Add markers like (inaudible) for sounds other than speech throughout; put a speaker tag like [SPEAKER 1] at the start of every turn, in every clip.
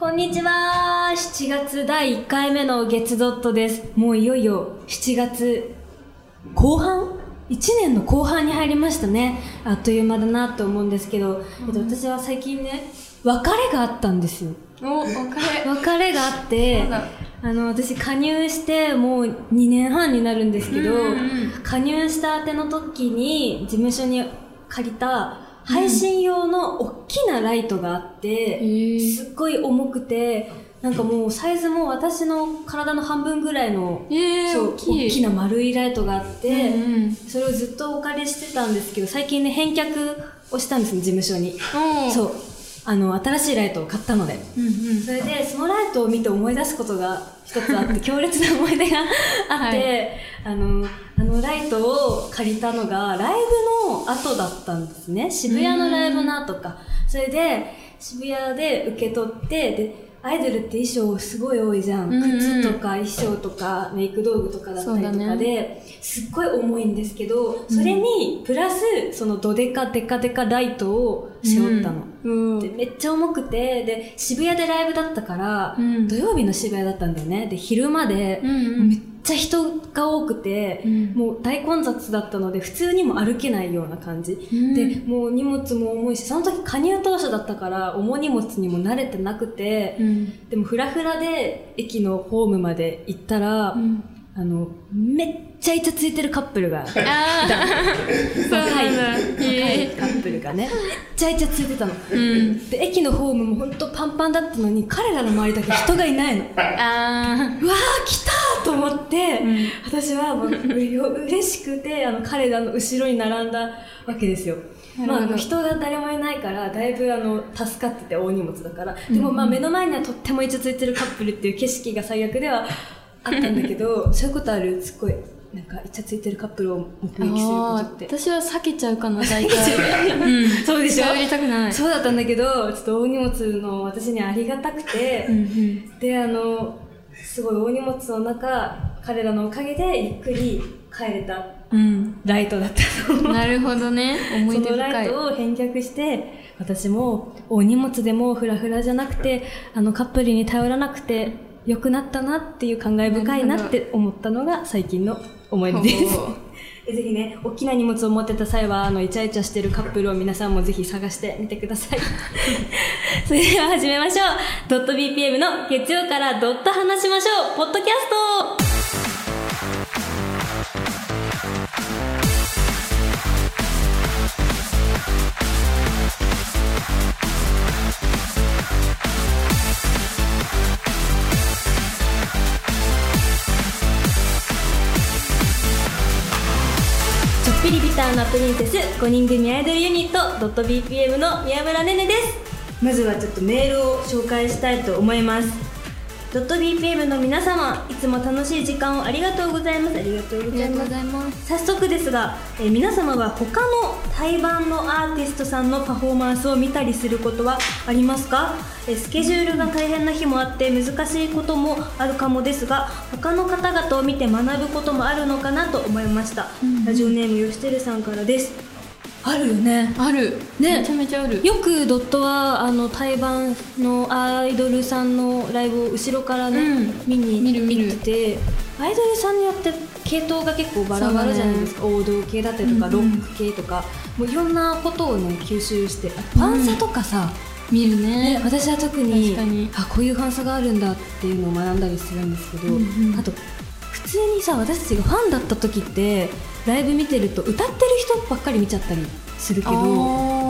[SPEAKER 1] こんにちは。7月第1回目の月ドットです。もういよいよ7月後半？1年の後半に入りましたね。あっという間だなと思うんですけど、えっと、私は最近ね別れがあったんですよ。
[SPEAKER 2] お別れ。
[SPEAKER 1] 別れがあってあの私加入してもう2年半になるんですけど、
[SPEAKER 2] うんうんうん。
[SPEAKER 1] 加入したての時に事務所に借りた配信用の大きなライトがあって、
[SPEAKER 2] ー。
[SPEAKER 1] すっごい重くてなんかもうサイズも私の体の半分ぐらいの、
[SPEAKER 2] えー、
[SPEAKER 1] そう
[SPEAKER 2] 大き
[SPEAKER 1] な丸いライトがあって、
[SPEAKER 2] うんうん。
[SPEAKER 1] それをずっとお借りしてたんですけど最近ね返却をしたんですね事務所に。そうあの新しいライトを買ったので。
[SPEAKER 2] うんうん。
[SPEAKER 1] それでそのライトを見て思い出すことが一つあって (laughs) 強烈な思い出があって、
[SPEAKER 2] はい。
[SPEAKER 1] あのあのライトを借りたのがライブの後だったんですね。渋谷のライブの後か。それで渋谷で受け取ってでアイドルって衣装すごい多いじゃん、
[SPEAKER 2] うんうん。
[SPEAKER 1] 靴とか衣装とかメイク道具とかだったりとかで、すっごい重いんですけどそれにプラスそのドデカデカデカライトを背負ったの、
[SPEAKER 2] うん。
[SPEAKER 1] でめっちゃ重くてで渋谷でライブだったから、
[SPEAKER 2] うん。
[SPEAKER 1] 土曜日の渋谷だったんだよね。で昼まで、
[SPEAKER 2] うんうん。
[SPEAKER 1] めっちゃ人が多くて、
[SPEAKER 2] うん。
[SPEAKER 1] もう大混雑だったので普通にも歩けないような感じ、
[SPEAKER 2] ん。
[SPEAKER 1] でもう荷物も重いしその時加入当初だったから重荷物にも慣れてなくて、
[SPEAKER 2] うん。
[SPEAKER 1] でもフラフラで駅のホームまで行ったら、
[SPEAKER 2] うん。
[SPEAKER 1] あのめっちゃイチャついてるカップルが。
[SPEAKER 2] あーそう
[SPEAKER 1] 若い若い
[SPEAKER 2] へ
[SPEAKER 1] カップルがね。めっちゃイチャついてたの、
[SPEAKER 2] うん。
[SPEAKER 1] で駅のホームも本当パンパンだったのに彼らの周りだけ人がいないの。うわ
[SPEAKER 2] あ
[SPEAKER 1] ー来たーと思って、
[SPEAKER 2] うん。
[SPEAKER 1] 私はもう嬉しくてあの彼らの後ろに並んだわけですよ。まあ人が誰もいないからだいぶあの助かってて大荷物だから。でもまあ目の前にはとってもイチャついてるカップルっていう景色が最悪ではあったんだけど (laughs) そういうことある？すっごいなんかイチャついてるカップルを目撃すること
[SPEAKER 2] あ
[SPEAKER 1] って。
[SPEAKER 2] ー私は避けちゃうかな大体。う (laughs) ん
[SPEAKER 1] そうでしょ
[SPEAKER 2] りたくない。
[SPEAKER 1] そうだったんだけどちょっと大荷物の私にありがたくて、
[SPEAKER 2] うんうん。
[SPEAKER 1] であのすごい大荷物の中彼らのおかげでゆっくり帰れた。
[SPEAKER 2] うん。
[SPEAKER 1] ライトだったの。
[SPEAKER 2] なるほどね。思い
[SPEAKER 1] そ
[SPEAKER 2] 出深い。
[SPEAKER 1] のライトを返却して私も大荷物でもフラフラじゃなくてあのカップルに頼らなくて良くなったなっていう感慨深いなって思ったのが最近の思い出です。(laughs) ぜひね大きな荷物を持ってた際はあのイチャイチャしてるカップルを皆さんもぜひ探してみてください。(laughs) それでは始めましょう。ドット BPM の月曜からドット話しましょう。ポッドキャストピリピターなプリンセス5人組アイドルユニットドット BPM の宮村ねねです。まずはちょっとメールを紹介したいと思います。ドット BPM の皆様いつも楽しい時間をありがとうございます。ありがとうございます。早速ですが、えー皆様は他の対バンのアーティストさんのパフォーマンスを見たりすることはありますか、えースケジュールが大変な日もあって難しいこともあるかもですが他の方々を見て学ぶこともあるのかなと思いました、
[SPEAKER 2] うん。
[SPEAKER 1] ラジオネームよしてるさんからですあるよね。
[SPEAKER 2] ある。
[SPEAKER 1] ね。
[SPEAKER 2] めちゃめちゃある。
[SPEAKER 1] よくドットはあの対バンのアイドルさんのライブを後ろからね、
[SPEAKER 2] うん。
[SPEAKER 1] 見に
[SPEAKER 2] 見る見る。
[SPEAKER 1] 行っててアイドルさんによって系統が結構バラバラじゃないですか、王道系だったりとか、
[SPEAKER 2] うんうん。
[SPEAKER 1] ロック系とかもういろんなことをね吸収して。あファンサとかさ、
[SPEAKER 2] 見るね。
[SPEAKER 1] ね、私は特に。あこういうファンサがあるんだっていうのを学んだりするんですけど、
[SPEAKER 2] うんうん。
[SPEAKER 1] あと普通にさ私たちがファンだった時ってライブ見てると歌ってる人ばっかり見ちゃったりするけど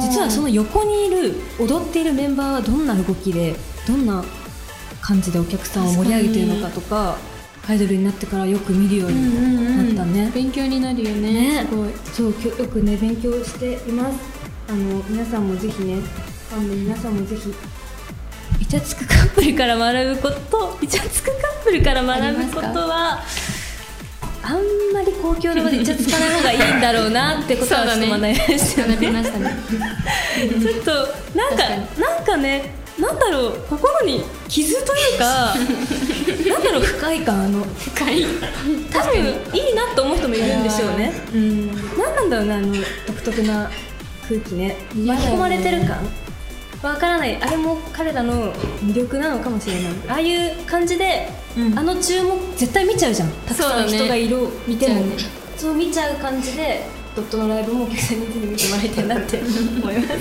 [SPEAKER 1] 実はその横にいる踊っているメンバーはどんな動きでどんな感じでお客さんを盛り上げてるのかとかアイドルになってからよく見るようになったね。
[SPEAKER 2] 勉強になるよね
[SPEAKER 1] ね。
[SPEAKER 2] すごい。
[SPEAKER 1] そうよくね勉強しています。あの皆さんもぜひねファンの皆さんもぜひ。イチャつくカップルから学ぶこと。イチャつくカップルから学ぶことはあんまり公共の場でイチャつかない方がいいんだろうなってことはちょっと学びました
[SPEAKER 2] ね。(laughs)
[SPEAKER 1] ちょっとなんかなんかねなんだろう心に傷というか (laughs) なんだろう不快感あの。
[SPEAKER 2] 深い
[SPEAKER 1] 多分いいなと思う人もいるんでしょうね。
[SPEAKER 2] うん。
[SPEAKER 1] 何なんだろうねあの独特な空気ね。巻き込まれてる感わからない。あれも彼らの魅力なのかもしれない。ああいう感じで、
[SPEAKER 2] うん。
[SPEAKER 1] あの注目絶対見ちゃうじゃん。たくさん
[SPEAKER 2] そうだね。
[SPEAKER 1] 人がいる見ても。そう見ちゃう感じでドットのライブもお客さんに見てもらいたいなって思います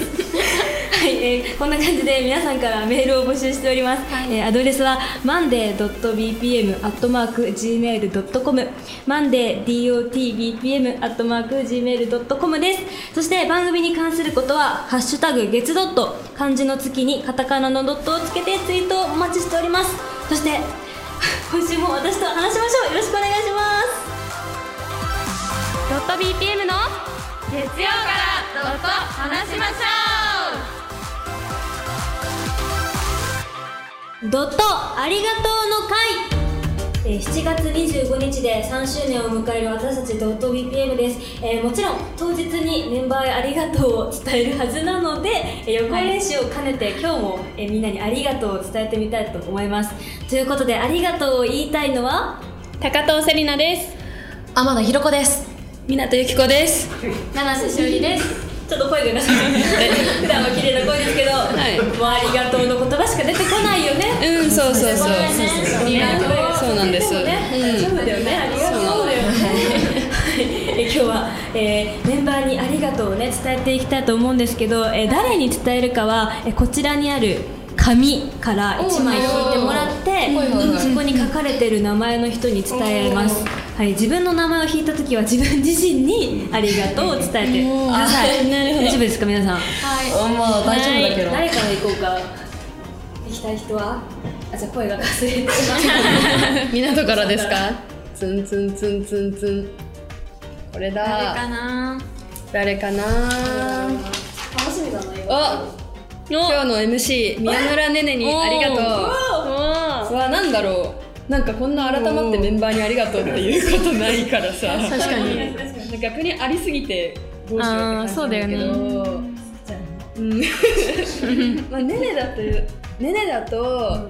[SPEAKER 1] はい、えーこんな感じで皆さんからメールを募集しております、えーアドレスは monday.bpm.gmail.com monday.dotbpm.gmail.com です。そして番組に関することは「ハッシュタグ月ドット」漢字の月にカタカナのドットをつけてツイートをお待ちしております。そして (laughs) 今週も私と話しましょう。よろしくお願いします。
[SPEAKER 2] ドット BPM の月曜からドット話しまし
[SPEAKER 1] ドットありがとうの会。えー7月25日で3周年を迎える私たちドット BPM です、えーもちろん当日にメンバーへありがとうを伝えるはずなので、えー予行練習を兼ねて今日も、えーみんなにありがとうを伝えてみたいと思います。ということでありがとうを言いたいのは？
[SPEAKER 2] た高藤セリナです。
[SPEAKER 3] 天野ひろ子です。
[SPEAKER 2] 湊由紀子です。
[SPEAKER 1] 七瀬しおりですちょっと声が出し普段は綺麗な声ですけど、
[SPEAKER 2] い。
[SPEAKER 1] もうありがとうの言葉しか出てこないよね。
[SPEAKER 2] うんそうそうそう
[SPEAKER 1] ね
[SPEAKER 2] そう。なんです
[SPEAKER 1] そうだよね。ありがとう。だよね。はいえ今日は、えーメンバーにありがとうをね伝えていきたいと思うんですけど、えー誰に伝えるかは、えーこちらにある紙から1枚引いてもらって、そこに書かれてる名前の人に伝えます。はい、自分の名前を引いた時は自分自身にありがとうを伝えてください。大丈夫ですか皆さん？
[SPEAKER 3] あまあ大丈夫だけど。
[SPEAKER 1] 誰から行こうか。行きたい人は？あじゃあ声がかすれてしまう。(laughs)
[SPEAKER 2] 港からですか？ツンツンツンツンツン。これだ。
[SPEAKER 3] な？
[SPEAKER 2] 誰かな？
[SPEAKER 1] 楽しみだな今。
[SPEAKER 2] あ今日の MC 宮村ねねにありがとう。わなんだろう？なんかこんな改まってメンバーにありがとうっていうことないからさ。
[SPEAKER 3] 確かに。
[SPEAKER 2] 逆にありすぎてどうしようって感じだけど。
[SPEAKER 3] あー
[SPEAKER 2] うん。まあねねだとねねだと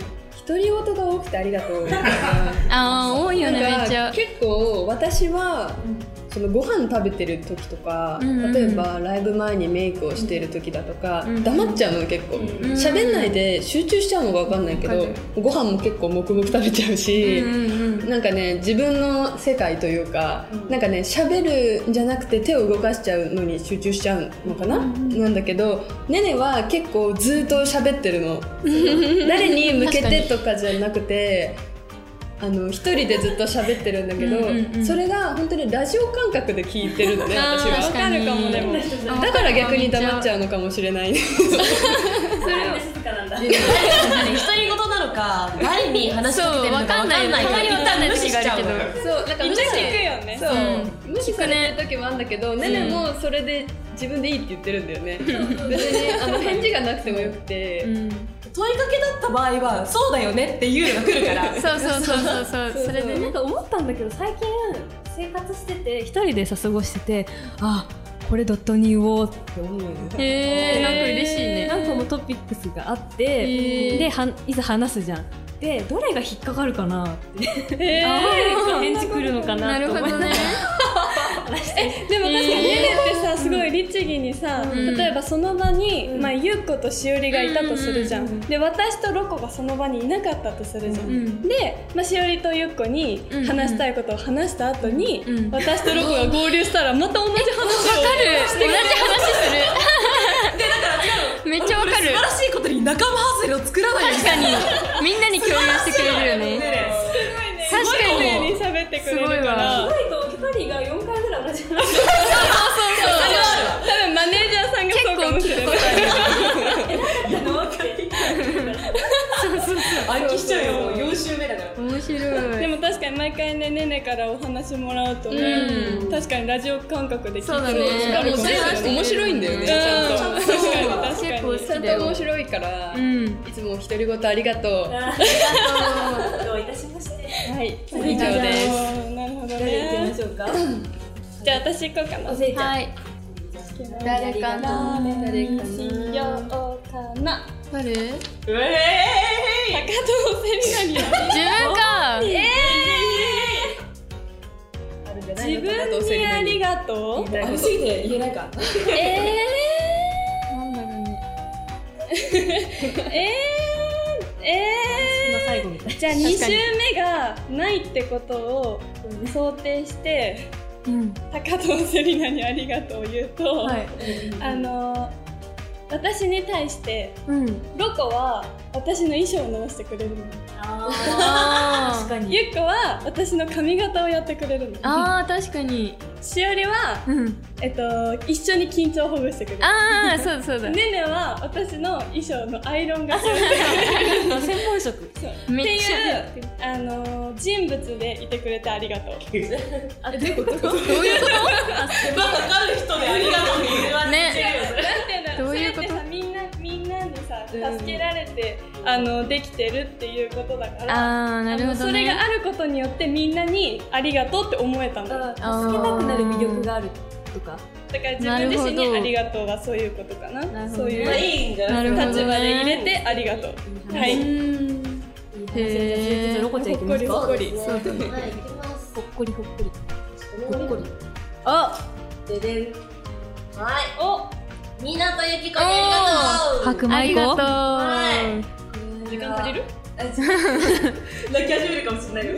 [SPEAKER 2] 独り言が多くてありがとう。(laughs)
[SPEAKER 3] あー多いよねめっちゃ。
[SPEAKER 2] 結構私はそのご飯食べてる時とか、
[SPEAKER 3] うんうん
[SPEAKER 2] 例えばライブ前にメイクをしてる時だとか、
[SPEAKER 3] うん
[SPEAKER 2] 黙っちゃうの結構。
[SPEAKER 3] ん
[SPEAKER 2] 喋、んないで集中しちゃうのが分かんないけど
[SPEAKER 3] わか
[SPEAKER 2] ご飯も結構黙々食べちゃうし、
[SPEAKER 3] うんうん
[SPEAKER 2] なんかね自分の世界というか、なんかね喋るんじゃなくて手を動かしちゃうのに集中しちゃうのかな、なんだけどねねは結構ずっと喋ってるの。(laughs) 誰に向けてとかじゃなくてあの一人でずっと喋ってるんだけど、
[SPEAKER 3] うんうんうん。
[SPEAKER 2] それが本当にラジオ感覚で聞いてるのね私は。わかるかもでも
[SPEAKER 3] あ
[SPEAKER 2] だから逆に黙っちゃうのかもしれない。
[SPEAKER 1] それは。静かなんだ。
[SPEAKER 3] 独り言なのか誰に話しかけてるのか分かんない
[SPEAKER 2] そうわかんない
[SPEAKER 3] たまに分かんない時がある。けど
[SPEAKER 2] そうなんか無視
[SPEAKER 3] 聞くよね。
[SPEAKER 2] そう、
[SPEAKER 3] うん
[SPEAKER 2] 無視されてる時もあるんだけど、ねねもそれで自分でいいって言ってるんだよね。別にあの返事がなくてもよくて、
[SPEAKER 4] 問いかけだった場合はそうだよねっていうのが来るから。(laughs)
[SPEAKER 3] そうそうそうそうそう。それでね。
[SPEAKER 1] なんか思ったんだけど最近生活してて一人でさ過ごしててあこれドットに言おうって思う。よね
[SPEAKER 3] へえなんか嬉しいね。
[SPEAKER 1] 何個もトピックスがあって、
[SPEAKER 3] ー。
[SPEAKER 1] ではいざ話すじゃん。でどれが引っかかるかなって。(laughs) 返事来るのかな
[SPEAKER 3] なるほどね
[SPEAKER 2] でも確かにねねってさすごい律儀にさ、
[SPEAKER 3] ん。
[SPEAKER 2] 例えばその場に、
[SPEAKER 1] うん。
[SPEAKER 2] まあ、ゆうことしおりがいたとするじゃん,、
[SPEAKER 1] うんうんうん
[SPEAKER 2] で私とロコがその場にいなかったとするじゃん、
[SPEAKER 3] うん
[SPEAKER 2] で、まあ、しおりとゆっこに話したいことを話した後に、
[SPEAKER 3] うん
[SPEAKER 2] 私とロコが合流したらまた同じ話を
[SPEAKER 3] わかる。同じ話する。めっちゃわかる。
[SPEAKER 4] 素晴らしいことに仲間外れを作らない
[SPEAKER 3] 確かに。みんなに共有してくれるよね。確か
[SPEAKER 2] 丁寧
[SPEAKER 3] に
[SPEAKER 2] に喋ってくれるか
[SPEAKER 3] すごいわ
[SPEAKER 2] ら
[SPEAKER 1] 一人と一人が4回ぐらい同じ話
[SPEAKER 2] 多分マネージャーさんがそうかもしれない。
[SPEAKER 4] 暗記しちゃうよもう4週目だから
[SPEAKER 3] 面白い。
[SPEAKER 2] でも確かに毎回ねねねからお話もらうとね、
[SPEAKER 3] うん。
[SPEAKER 2] 確かにラジオ感覚で聞いて
[SPEAKER 3] そうだね。
[SPEAKER 2] しかも
[SPEAKER 3] そう
[SPEAKER 2] 面白いんだよねちゃんと。確かに確かにちゃんと面白いから、
[SPEAKER 3] うん。
[SPEAKER 2] いつも独り言ありがとう。
[SPEAKER 1] ありがとう。どういたしまして。
[SPEAKER 2] はい。以上です。なるほど
[SPEAKER 1] 誰行きま
[SPEAKER 2] ね
[SPEAKER 1] しょうか？
[SPEAKER 2] じゃあ私行こうかな。
[SPEAKER 1] おせいちゃん
[SPEAKER 3] はい。誰かな？
[SPEAKER 2] 誰かしようかな。
[SPEAKER 3] 誰？
[SPEAKER 4] え
[SPEAKER 2] 高藤セミナリ
[SPEAKER 3] 分か。
[SPEAKER 1] あるんじゃない
[SPEAKER 2] 自
[SPEAKER 1] の
[SPEAKER 2] 分にありがとう。
[SPEAKER 4] ありすぎて言えないか。
[SPEAKER 3] えー。なんだろうね
[SPEAKER 4] えー、え
[SPEAKER 3] 今最後みたい。
[SPEAKER 4] ー、じゃあ2週目がないってことを想定して
[SPEAKER 3] うん。
[SPEAKER 4] 高藤セリナにありがとうを言うと、
[SPEAKER 3] はい。
[SPEAKER 4] あの私に対して
[SPEAKER 3] うん。
[SPEAKER 4] ロコは私の衣装を直してくれるの。
[SPEAKER 3] あ
[SPEAKER 1] 確かに。
[SPEAKER 4] ゆっこは私の髪型をやってくれるの。
[SPEAKER 3] あー確かに
[SPEAKER 4] しおりは、
[SPEAKER 3] うん。
[SPEAKER 4] えっと、一緒に緊張をほぐしてくれる。
[SPEAKER 3] ああそうだそうだ。
[SPEAKER 4] ねねは私の衣装のアイロンが
[SPEAKER 1] 専門職。
[SPEAKER 4] っていうあの人物でいてくれてありがとう。(laughs)
[SPEAKER 1] あどういうこと？
[SPEAKER 3] どういうこと？
[SPEAKER 5] 分 (laughs) かる人でありがとうって言われ
[SPEAKER 4] ていうんだろ
[SPEAKER 3] どういうこと？
[SPEAKER 4] 助けられて、あのできてるっていうことだから
[SPEAKER 3] ああなるほどね。
[SPEAKER 4] それがあることによってみんなにありがとうって思えたの。だ
[SPEAKER 1] あ助けたくなる魅力があるとか？
[SPEAKER 4] から自分自身にありがとうがそういうことかな。
[SPEAKER 1] な
[SPEAKER 4] そういう
[SPEAKER 5] まあいいんじゃない
[SPEAKER 3] なるほどね
[SPEAKER 4] 立場で入れてありがとう。はい。
[SPEAKER 3] うんへー。
[SPEAKER 1] ロコちゃんいきますか？
[SPEAKER 4] ほっこり
[SPEAKER 1] そうだね。
[SPEAKER 6] はい、行きます。
[SPEAKER 1] ほっこりほっこり。
[SPEAKER 6] ほっこり。
[SPEAKER 1] あ
[SPEAKER 6] ででん。はい。
[SPEAKER 4] お
[SPEAKER 6] みなとゆきこにありがとう。
[SPEAKER 3] 白米粉？
[SPEAKER 6] は
[SPEAKER 4] 時間足りる？(laughs)
[SPEAKER 5] 泣き始めるかもしれないよ。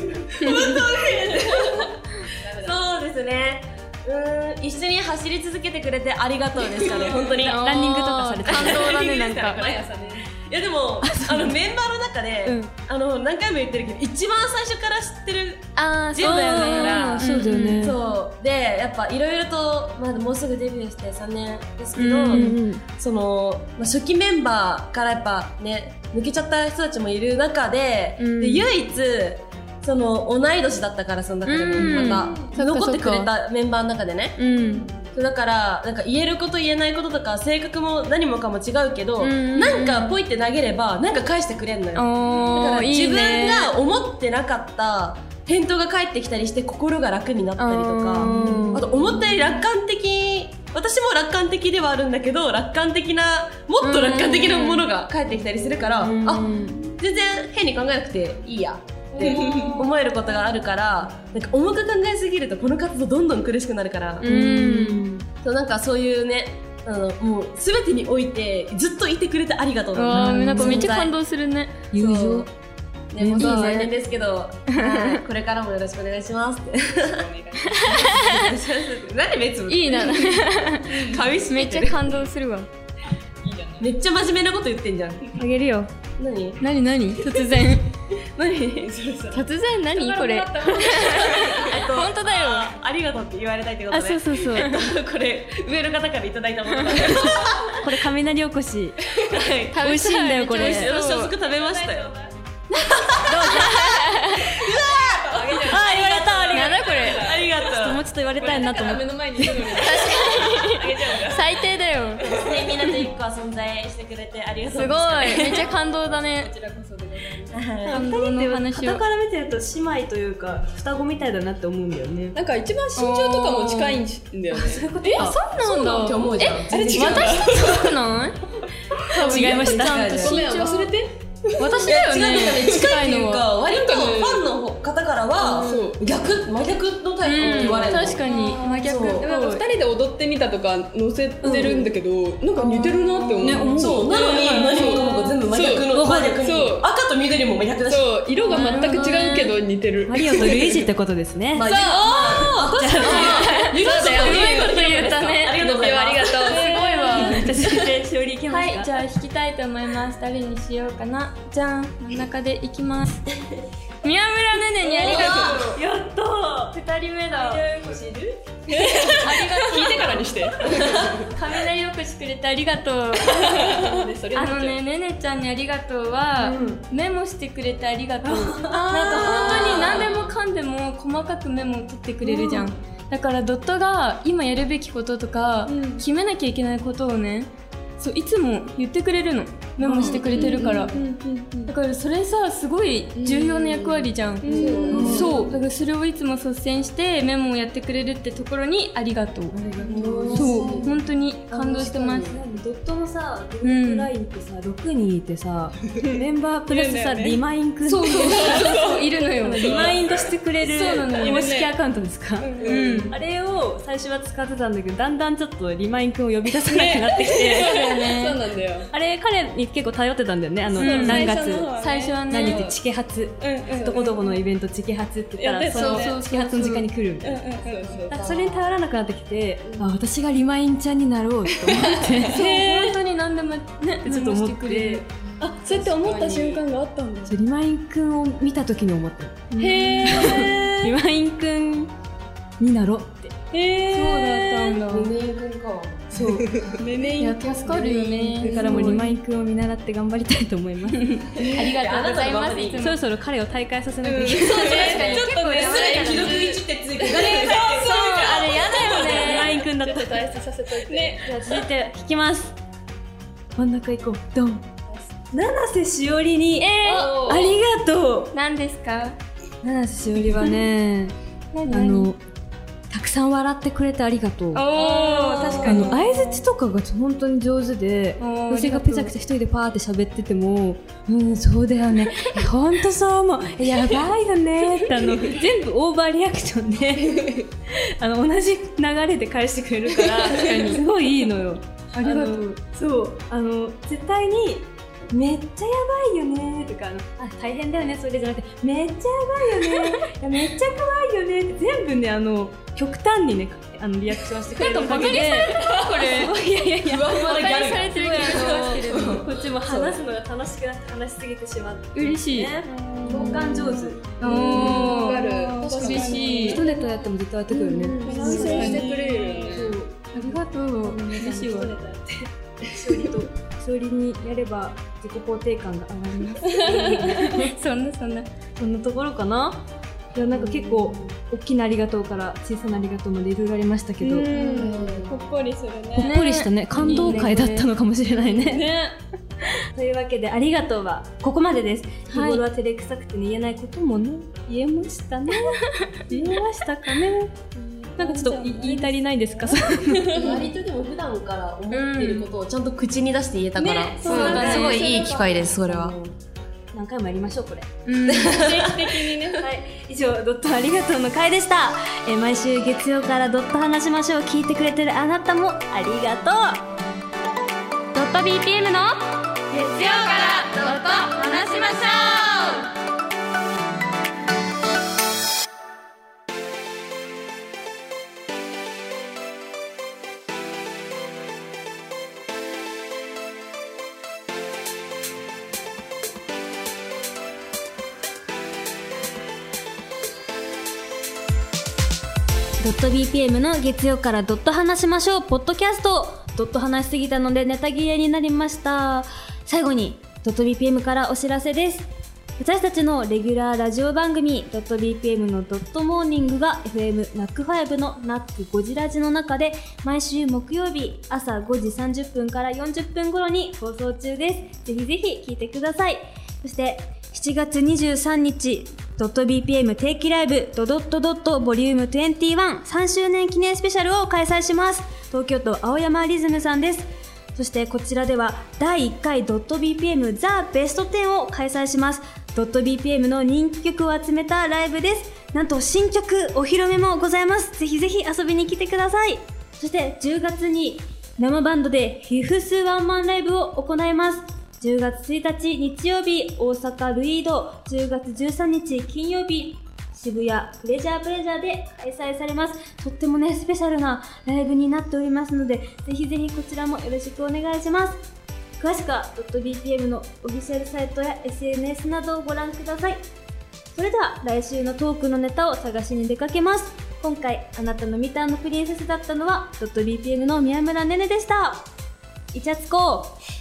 [SPEAKER 6] そうですね。うーん、一緒に走り続けてくれてありがとうですかね、(laughs) 本当に。
[SPEAKER 3] ランニングとかされて
[SPEAKER 6] 感動だね、なんか。
[SPEAKER 5] 毎朝ねいやでもあのメンバーの中で、
[SPEAKER 3] うん。
[SPEAKER 6] あの、何回も言ってるけど、一番最初から知ってる
[SPEAKER 3] ああ
[SPEAKER 6] そうだよね。
[SPEAKER 3] あーそうだよね。
[SPEAKER 6] そう。でやっぱいろいろと、まあ、もうすぐデビューして3年ですけど、
[SPEAKER 3] うんうん
[SPEAKER 6] その、まあ、初期メンバーからやっぱね抜けちゃった人たちもいる中で,、
[SPEAKER 3] うん。
[SPEAKER 6] で唯一その同い年だったからその中でも
[SPEAKER 3] うん。
[SPEAKER 6] また、残ってくれたメンバーの中でね。
[SPEAKER 3] うん
[SPEAKER 6] だからなんか言えること言えないこととか性格も何もかも違うけど、
[SPEAKER 3] うん
[SPEAKER 6] なんかポイって投げればなんか返してくれんのよ。だから自分
[SPEAKER 3] ね
[SPEAKER 6] が思ってなかった返答が返ってきたりして心が楽になったりとか
[SPEAKER 3] ー
[SPEAKER 6] あと思ったより楽観的私も楽観的ではあるんだけど楽観的なもっと楽観的なものが返ってきたりするから、
[SPEAKER 3] うん。
[SPEAKER 6] あ全然変に考えなくていいやって思えることがあるからなんか重く考えすぎるとこの活動どんどん苦しくなるから、
[SPEAKER 3] うん。
[SPEAKER 6] そうなんかそういうねあのもう全てにおいてずっといてくれてありがとう
[SPEAKER 3] あーなんかめっちゃ
[SPEAKER 6] 存在
[SPEAKER 3] 感動するね。
[SPEAKER 1] 友情。
[SPEAKER 6] ね、もう来年ですけど、はい (laughs) これからもよろしくお願いしますって。何目つぶって
[SPEAKER 3] いいな。めっちゃ感動するわ。
[SPEAKER 6] めっちゃ真面目なこと言ってんじゃん。
[SPEAKER 3] あげるよ。
[SPEAKER 6] 何？
[SPEAKER 3] 何何？突然
[SPEAKER 6] 何？(laughs)
[SPEAKER 3] 突然何？これ。(laughs) 本当だよ。
[SPEAKER 6] あありがとうって言われたいってこと
[SPEAKER 3] あ
[SPEAKER 6] ね。
[SPEAKER 3] そうそうそう。(laughs)
[SPEAKER 6] これ、上の方からいただいたもの。
[SPEAKER 1] これ雷おこし。
[SPEAKER 6] はい。
[SPEAKER 3] 美味しいんだよこれ。
[SPEAKER 6] 早速食べましたよ。
[SPEAKER 1] あ言われたあり
[SPEAKER 3] なんだこれ。
[SPEAKER 6] ありがとう。
[SPEAKER 1] もうちょっと言われたいなと思って。
[SPEAKER 4] 目の前にいるのに
[SPEAKER 3] 最低だよ。
[SPEAKER 6] ね、みんなと一個は存在してくれてありがとう。
[SPEAKER 3] すごい。めっちゃ感動だね。
[SPEAKER 4] こちらこそでございます。
[SPEAKER 6] い。
[SPEAKER 3] 感動の話を。
[SPEAKER 1] 傍から見てると姉妹というか双子みたいだなって思うんだよね。
[SPEAKER 2] なんか一番身長とかも近いんだよね。
[SPEAKER 3] えそうなんだ。
[SPEAKER 6] って思うじゃん。
[SPEAKER 2] あれ違う。
[SPEAKER 3] 私と近くない
[SPEAKER 1] 違いました
[SPEAKER 3] ちゃんと
[SPEAKER 2] ごめん
[SPEAKER 3] 身長
[SPEAKER 2] 忘れて
[SPEAKER 3] 私だよね。
[SPEAKER 6] 違う近いっていう
[SPEAKER 3] の
[SPEAKER 6] か
[SPEAKER 3] は。
[SPEAKER 6] 割とファンの方からは
[SPEAKER 2] そう
[SPEAKER 6] 逆真逆のタイプって言われるの？
[SPEAKER 3] 確かに。真逆。
[SPEAKER 6] そう。
[SPEAKER 2] でもなんか二人で踊ってみたとか載せてるんだけど、なんか似てるなって思う、
[SPEAKER 1] ね思う。
[SPEAKER 6] そう。なのに何もかもが全部真逆の
[SPEAKER 2] そう
[SPEAKER 6] 真逆に。
[SPEAKER 2] そう。
[SPEAKER 6] 赤と緑も真逆だし。
[SPEAKER 2] そう。色が全く違うけど似てる。
[SPEAKER 1] マリオとルイージってことですね。
[SPEAKER 6] まあ
[SPEAKER 2] そうだよ。
[SPEAKER 3] うまいこと言ったね。
[SPEAKER 6] ありがとうございます。
[SPEAKER 3] すごいわ。(laughs)
[SPEAKER 1] じ (laughs) ますか
[SPEAKER 3] はいじゃあ弾きたいと思います。誰にしようかな。じゃん真ん中でいきます。(laughs) 宮村ねねにありがとう。
[SPEAKER 1] やった
[SPEAKER 3] 二人目だ。
[SPEAKER 2] 聞いてからにして
[SPEAKER 3] 雷おこしくれてありがとう。あのねねねちゃんにありがとうは、メモしてくれてありがとう。なんか本当に何でもかんでも細かくメモを取ってくれるじゃん、だからドットが今やるべきこととか、決めなきゃいけないことをねそういつも言ってくれるの。メモしてくれてるから、だからそれさすごい重要な役割じゃん、そう。だからそれをいつも率先してメモをやってくれるってところにありがとう。そう。本当に感動してます。
[SPEAKER 1] ドットのさグループラインってさ6人いてさ (laughs) メンバープラスさリマインくん
[SPEAKER 3] そうそうそういるのよ。(laughs)
[SPEAKER 1] リマインドしてくれる公式アカウントですか？
[SPEAKER 3] うん。
[SPEAKER 1] あれを最初は使ってたんだけどだんだんちょっとリマインくんを呼び出さなくなってきて
[SPEAKER 3] よね。(laughs)
[SPEAKER 2] そうなんだよ。
[SPEAKER 1] あれ彼に結構頼ってたんだよねあの、
[SPEAKER 3] うん。
[SPEAKER 1] 何月。
[SPEAKER 3] 最初は
[SPEAKER 1] 何ってチケ発どこどこのイベントチケ発って言ったらそのチケ発の時間に来るみたいな。それに頼らなくなってきて、あ私がリマインちゃんになろうと思って。(laughs)
[SPEAKER 6] 本当に何でもね (laughs)
[SPEAKER 1] ちょっと思って。
[SPEAKER 3] あそうやって思った瞬間があったんだ。
[SPEAKER 1] そうリマインくんを見た時に思った
[SPEAKER 3] へえ
[SPEAKER 1] リマインくんになろうって。
[SPEAKER 3] へえ
[SPEAKER 6] そうだったんだ。ねねくんか
[SPEAKER 1] そう。
[SPEAKER 3] ねね
[SPEAKER 6] いや助かるよね。
[SPEAKER 1] これからもリマインくんを見習って頑張りたいと思います。
[SPEAKER 6] ありがとうございます。
[SPEAKER 1] そろそろ彼を大会させなきゃいけない、
[SPEAKER 3] ちょっとね
[SPEAKER 4] 既読1ってついて
[SPEAKER 1] そうあれやだよね。リマインくんだった
[SPEAKER 2] ちょっと。退出させといて。
[SPEAKER 3] ね。
[SPEAKER 1] じゃあ続いて引きます。真ん中行こう。ドン。七瀬しおりに、ありがとう。
[SPEAKER 6] 何ですか？
[SPEAKER 1] 七瀬しおりはね (laughs) あのたくさん笑ってくれてありがとう。
[SPEAKER 3] 確かに。
[SPEAKER 1] 相づちとかが本当に上手で私がペチャクチャ一人でパーって喋ってても「う。んそうだよね。え本当そう思う。えやばいよね」ってあの (laughs) 全部オーバーリアクションで (laughs) あの同じ流れで返してくれるからすごいいいのよ。(laughs) ありがとう。そうあの絶対にめっちゃやばいよね。とかあのあ大変だよね。それじゃなくて。めっちゃやばいよね。いやめっちゃ可愛いよね。って全部ねあの極端にねあのリアクションしてくれるおかげでこれい。やいやいや
[SPEAKER 6] バカにされてるけど
[SPEAKER 1] こっちも話すのが楽しくなって話しすぎてしまって。
[SPEAKER 6] 嬉しい
[SPEAKER 1] 共感上手
[SPEAKER 6] お
[SPEAKER 2] わかる。
[SPEAKER 6] 嬉しい
[SPEAKER 1] 一ネタやっても絶対やってくるね
[SPEAKER 2] 反省してくれるよね
[SPEAKER 1] そうありがとう嬉しいわ勝利と勝利にやれば自己肯定感が上がります。(laughs)
[SPEAKER 6] そんなそんな。
[SPEAKER 1] そんなところかな？いやなんか結構大きなありがとうから小さなありがとうまでいろいろありましたけど、
[SPEAKER 3] ほっこりする
[SPEAKER 1] ほっ
[SPEAKER 3] ね
[SPEAKER 1] こりしたね。感動会だったのかもしれないね。
[SPEAKER 3] ね。(laughs)
[SPEAKER 1] というわけでありがとうはここまでです。日
[SPEAKER 6] はい。
[SPEAKER 1] 頃は照れくさくてね言えないこともね言えましたね。(laughs) 言えましたかねなんかちょっとい言い足りないですか？
[SPEAKER 6] 割とでも普段から思ってることをちゃんと口に出して言えたから、
[SPEAKER 3] ね
[SPEAKER 6] そう
[SPEAKER 3] そうだね。
[SPEAKER 6] すごいいい機会ですそれは。
[SPEAKER 1] 何回もやりましょうこれ。
[SPEAKER 3] 定期的にね。(laughs)
[SPEAKER 1] はい、以上ドットありがとうの回でした、えー毎週月曜からドット話しましょう。聞いてくれてるあなたもありがとう。ドット BPM の
[SPEAKER 3] 月曜からドット話しましょ
[SPEAKER 1] ドット BPM の月曜からドット話しましょう。ポッドキャストドット話しすぎたのでネタ切れになりました。最後にドット BPM からお知らせです。私たちのレギュラーラジオ番組ドット BPM のドットモーニングが FM ナックファイブのナック5時ラジの中で毎週木曜日朝5時30分から40分頃に放送中です。ぜひぜひ聞いてください。そして7月23日ドット BPM 定期ライブドドットドットボリューム213周年記念スペシャルを開催します。東京都青山リズムさんです。そしてこちらでは第1回ドット BPM ザ・ベスト10を開催します。ドット BPM の人気曲を集めたライブです。なんと新曲お披露目もございます。ぜひぜひ遊びに来てください。そして10月に生バンドでフィフスワンマンライブを行います。10月1日日曜日大阪ルイード10月13日金曜日渋谷プレジャープレジャーで開催されます。とってもねスペシャルなライブになっておりますのでぜひぜひこちらもよろしくお願いします。詳しくは .bpm のオフィシャルサイトや SNS などをご覧ください。それでは来週のトークのネタを探しに出かけます。今回あなたのミターのプリンセスだったのは .bpm の宮村ねねでした。イチャつこう